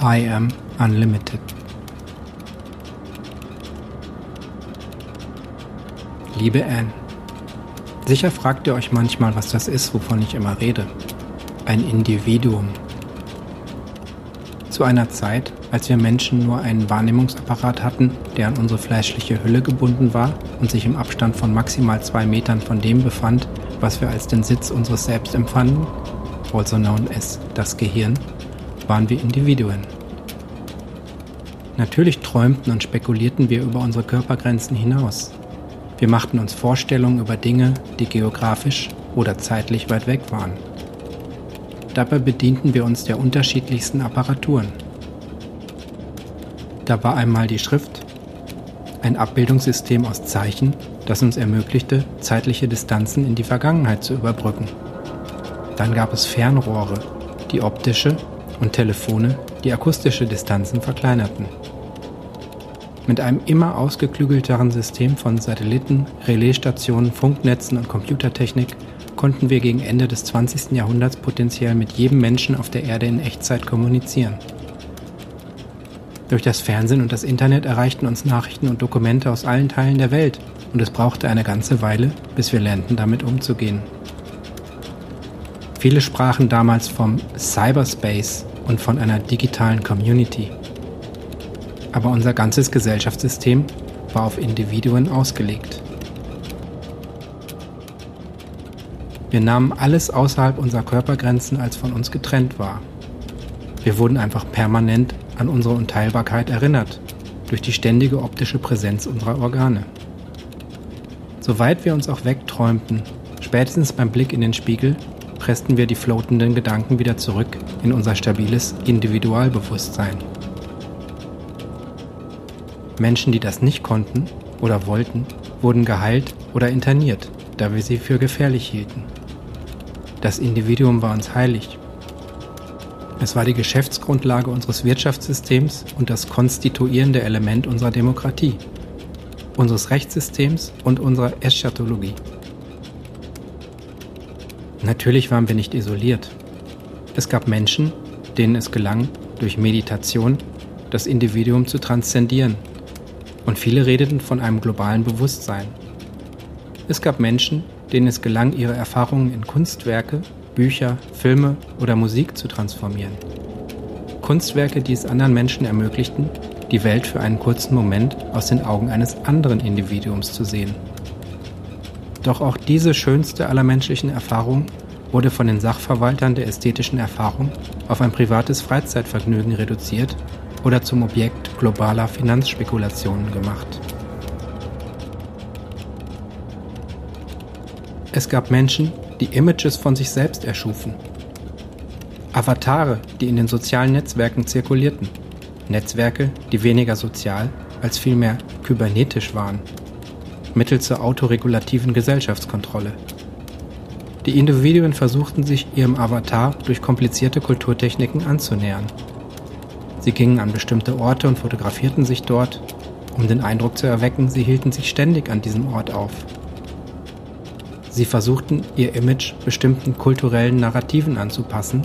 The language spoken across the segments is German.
I am unlimited. Liebe Anne, sicher fragt ihr euch manchmal, was das ist, wovon ich immer rede. Ein Individuum. Zu einer Zeit, als wir Menschen nur einen Wahrnehmungsapparat hatten, der an unsere fleischliche Hülle gebunden war und sich im Abstand von maximal zwei Metern von dem befand, was wir als den Sitz unseres Selbst empfanden, also known as das Gehirn, waren wir Individuen. Natürlich träumten und spekulierten wir über unsere Körpergrenzen hinaus. Wir machten uns Vorstellungen über Dinge, die geografisch oder zeitlich weit weg waren. Dabei bedienten wir uns der unterschiedlichsten Apparaturen. Da war einmal die Schrift, ein Abbildungssystem aus Zeichen, das uns ermöglichte, zeitliche Distanzen in die Vergangenheit zu überbrücken. Dann gab es Fernrohre, die optische und Telefone, die akustische Distanzen verkleinerten. Mit einem immer ausgeklügelteren System von Satelliten, Relaisstationen, Funknetzen und Computertechnik konnten wir gegen Ende des 20. Jahrhunderts potenziell mit jedem Menschen auf der Erde in Echtzeit kommunizieren. Durch das Fernsehen und das Internet erreichten uns Nachrichten und Dokumente aus allen Teilen der Welt und es brauchte eine ganze Weile, bis wir lernten, damit umzugehen. Viele sprachen damals vom Cyberspace und von einer digitalen Community. Aber unser ganzes Gesellschaftssystem war auf Individuen ausgelegt. Wir nahmen alles außerhalb unserer Körpergrenzen als von uns getrennt wahr. Wir wurden einfach permanent an unsere Unteilbarkeit erinnert, durch die ständige optische Präsenz unserer Organe. Soweit wir uns auch wegträumten, spätestens beim Blick in den Spiegel, pressten wir die floatenden Gedanken wieder zurück in unser stabiles Individualbewusstsein. Menschen, die das nicht konnten oder wollten, wurden geheilt oder interniert, da wir sie für gefährlich hielten. Das Individuum war uns heilig. Es war die Geschäftsgrundlage unseres Wirtschaftssystems und das konstituierende Element unserer Demokratie, unseres Rechtssystems und unserer Eschatologie. Natürlich waren wir nicht isoliert. Es gab Menschen, denen es gelang, durch Meditation das Individuum zu transzendieren. Und viele redeten von einem globalen Bewusstsein. Es gab Menschen, denen es gelang, ihre Erfahrungen in Kunstwerke, Bücher, Filme oder Musik zu transformieren. Kunstwerke, die es anderen Menschen ermöglichten, die Welt für einen kurzen Moment aus den Augen eines anderen Individuums zu sehen. Doch auch diese schönste aller menschlichen Erfahrungen wurde von den Sachverwaltern der ästhetischen Erfahrung auf ein privates Freizeitvergnügen reduziert oder zum Objekt globaler Finanzspekulationen gemacht. Es gab Menschen, die Images von sich selbst erschufen. Avatare, die in den sozialen Netzwerken zirkulierten. Netzwerke, die weniger sozial als vielmehr kybernetisch waren mittels zur autoregulativen Gesellschaftskontrolle. Die Individuen versuchten sich ihrem Avatar durch komplizierte Kulturtechniken anzunähern. Sie gingen an bestimmte Orte und fotografierten sich dort, um den Eindruck zu erwecken, sie hielten sich ständig an diesem Ort auf. Sie versuchten ihr Image bestimmten kulturellen Narrativen anzupassen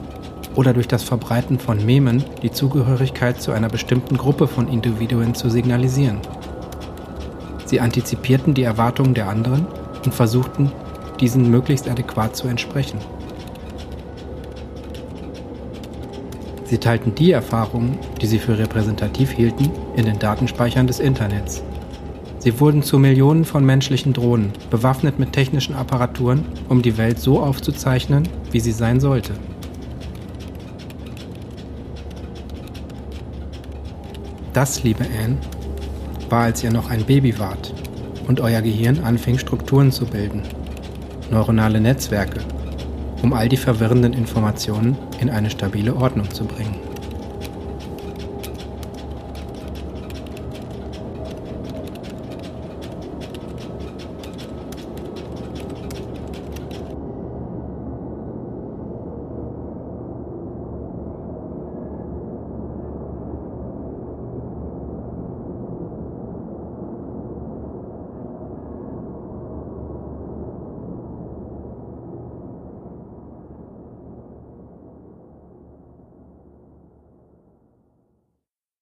oder durch das Verbreiten von Memen die Zugehörigkeit zu einer bestimmten Gruppe von Individuen zu signalisieren. Sie antizipierten die Erwartungen der anderen und versuchten, diesen möglichst adäquat zu entsprechen. Sie teilten die Erfahrungen, die sie für repräsentativ hielten, in den Datenspeichern des Internets. Sie wurden zu Millionen von menschlichen Drohnen, bewaffnet mit technischen Apparaturen, um die Welt so aufzuzeichnen, wie sie sein sollte. Das, liebe Anne, war, als ihr noch ein Baby wart und euer Gehirn anfing Strukturen zu bilden, neuronale Netzwerke, um all die verwirrenden Informationen in eine stabile Ordnung zu bringen.